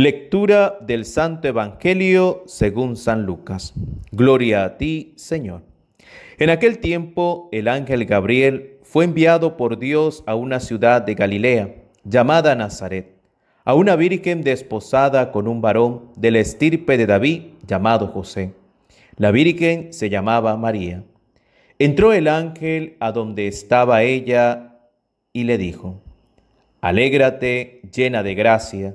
Lectura del Santo Evangelio según San Lucas. Gloria a ti, Señor. En aquel tiempo el ángel Gabriel fue enviado por Dios a una ciudad de Galilea llamada Nazaret, a una virgen desposada con un varón de la estirpe de David llamado José. La virgen se llamaba María. Entró el ángel a donde estaba ella y le dijo, Alégrate llena de gracia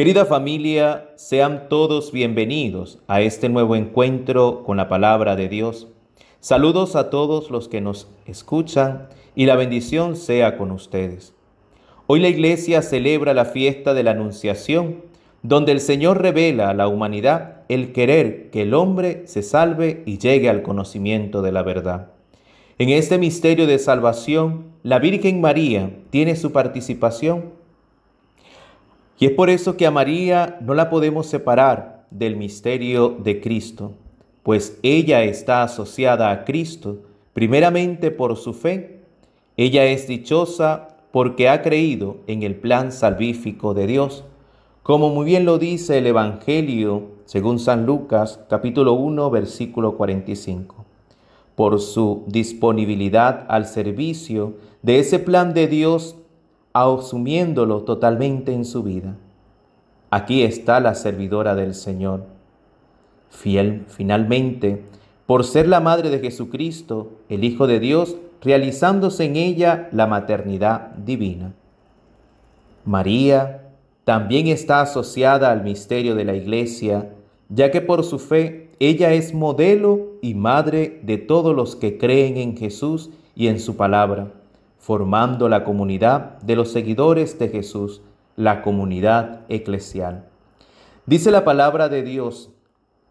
Querida familia, sean todos bienvenidos a este nuevo encuentro con la palabra de Dios. Saludos a todos los que nos escuchan y la bendición sea con ustedes. Hoy la iglesia celebra la fiesta de la Anunciación, donde el Señor revela a la humanidad el querer que el hombre se salve y llegue al conocimiento de la verdad. En este misterio de salvación, la Virgen María tiene su participación y es por eso que a María no la podemos separar del misterio de Cristo, pues ella está asociada a Cristo primeramente por su fe. Ella es dichosa porque ha creído en el plan salvífico de Dios, como muy bien lo dice el Evangelio según San Lucas capítulo 1 versículo 45. Por su disponibilidad al servicio de ese plan de Dios asumiéndolo totalmente en su vida. Aquí está la servidora del Señor, fiel finalmente, por ser la madre de Jesucristo, el Hijo de Dios, realizándose en ella la maternidad divina. María también está asociada al misterio de la Iglesia, ya que por su fe ella es modelo y madre de todos los que creen en Jesús y en su palabra formando la comunidad de los seguidores de Jesús, la comunidad eclesial. Dice la palabra de Dios,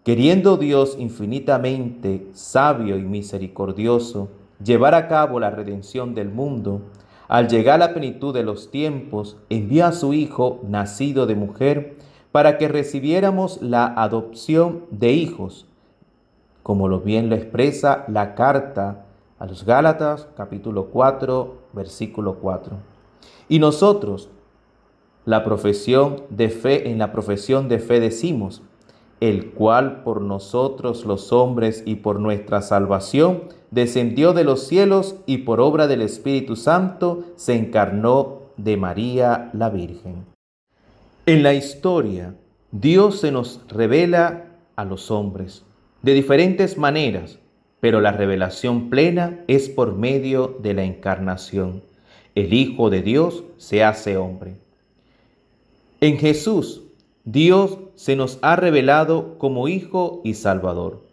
queriendo Dios infinitamente sabio y misericordioso llevar a cabo la redención del mundo, al llegar a la plenitud de los tiempos, envió a su Hijo, nacido de mujer, para que recibiéramos la adopción de hijos, como lo bien lo expresa la carta a los Gálatas capítulo 4 versículo 4. Y nosotros, la profesión de fe, en la profesión de fe decimos, el cual por nosotros los hombres y por nuestra salvación descendió de los cielos y por obra del Espíritu Santo se encarnó de María la Virgen. En la historia, Dios se nos revela a los hombres de diferentes maneras, pero la revelación plena es por medio de la encarnación. El Hijo de Dios se hace hombre. En Jesús, Dios se nos ha revelado como Hijo y Salvador.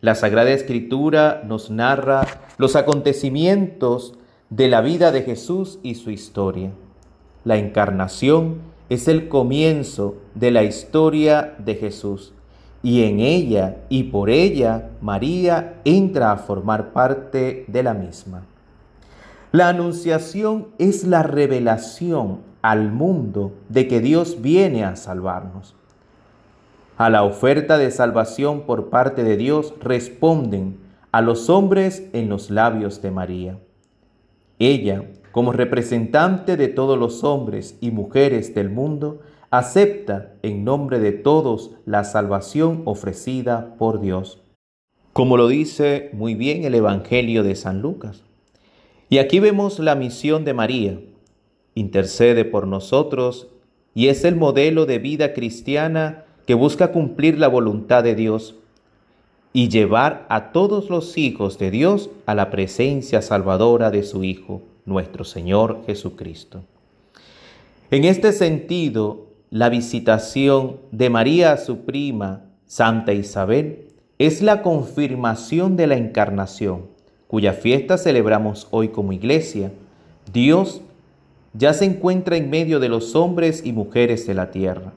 La Sagrada Escritura nos narra los acontecimientos de la vida de Jesús y su historia. La encarnación es el comienzo de la historia de Jesús y en ella y por ella María entra a formar parte de la misma. La anunciación es la revelación al mundo de que Dios viene a salvarnos. a la oferta de salvación por parte de Dios responden a los hombres en los labios de María. Ella, como representante de todos los hombres y mujeres del mundo, acepta en nombre de todos la salvación ofrecida por Dios, como lo dice muy bien el Evangelio de San Lucas. Y aquí vemos la misión de María. Intercede por nosotros y es el modelo de vida cristiana que busca cumplir la voluntad de Dios y llevar a todos los hijos de Dios a la presencia salvadora de su Hijo, nuestro Señor Jesucristo. En este sentido, la visitación de María a su prima, Santa Isabel, es la confirmación de la encarnación, cuya fiesta celebramos hoy como iglesia. Dios ya se encuentra en medio de los hombres y mujeres de la tierra.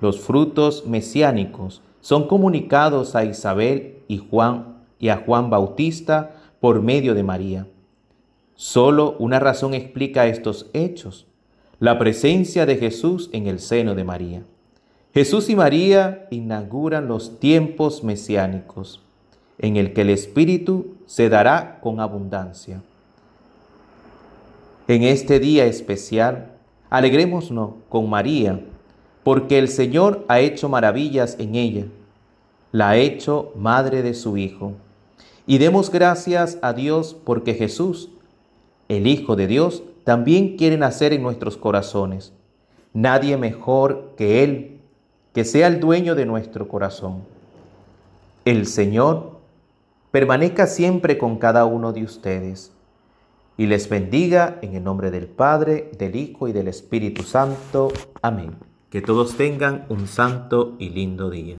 Los frutos mesiánicos son comunicados a Isabel y Juan y a Juan Bautista por medio de María. Solo una razón explica estos hechos, la presencia de Jesús en el seno de María. Jesús y María inauguran los tiempos mesiánicos, en el que el Espíritu se dará con abundancia. En este día especial, alegrémonos con María, porque el Señor ha hecho maravillas en ella, la ha hecho madre de su Hijo. Y demos gracias a Dios porque Jesús, el Hijo de Dios, también quiere nacer en nuestros corazones. Nadie mejor que Él, que sea el dueño de nuestro corazón. El Señor permanezca siempre con cada uno de ustedes y les bendiga en el nombre del Padre, del Hijo y del Espíritu Santo. Amén. Que todos tengan un santo y lindo día.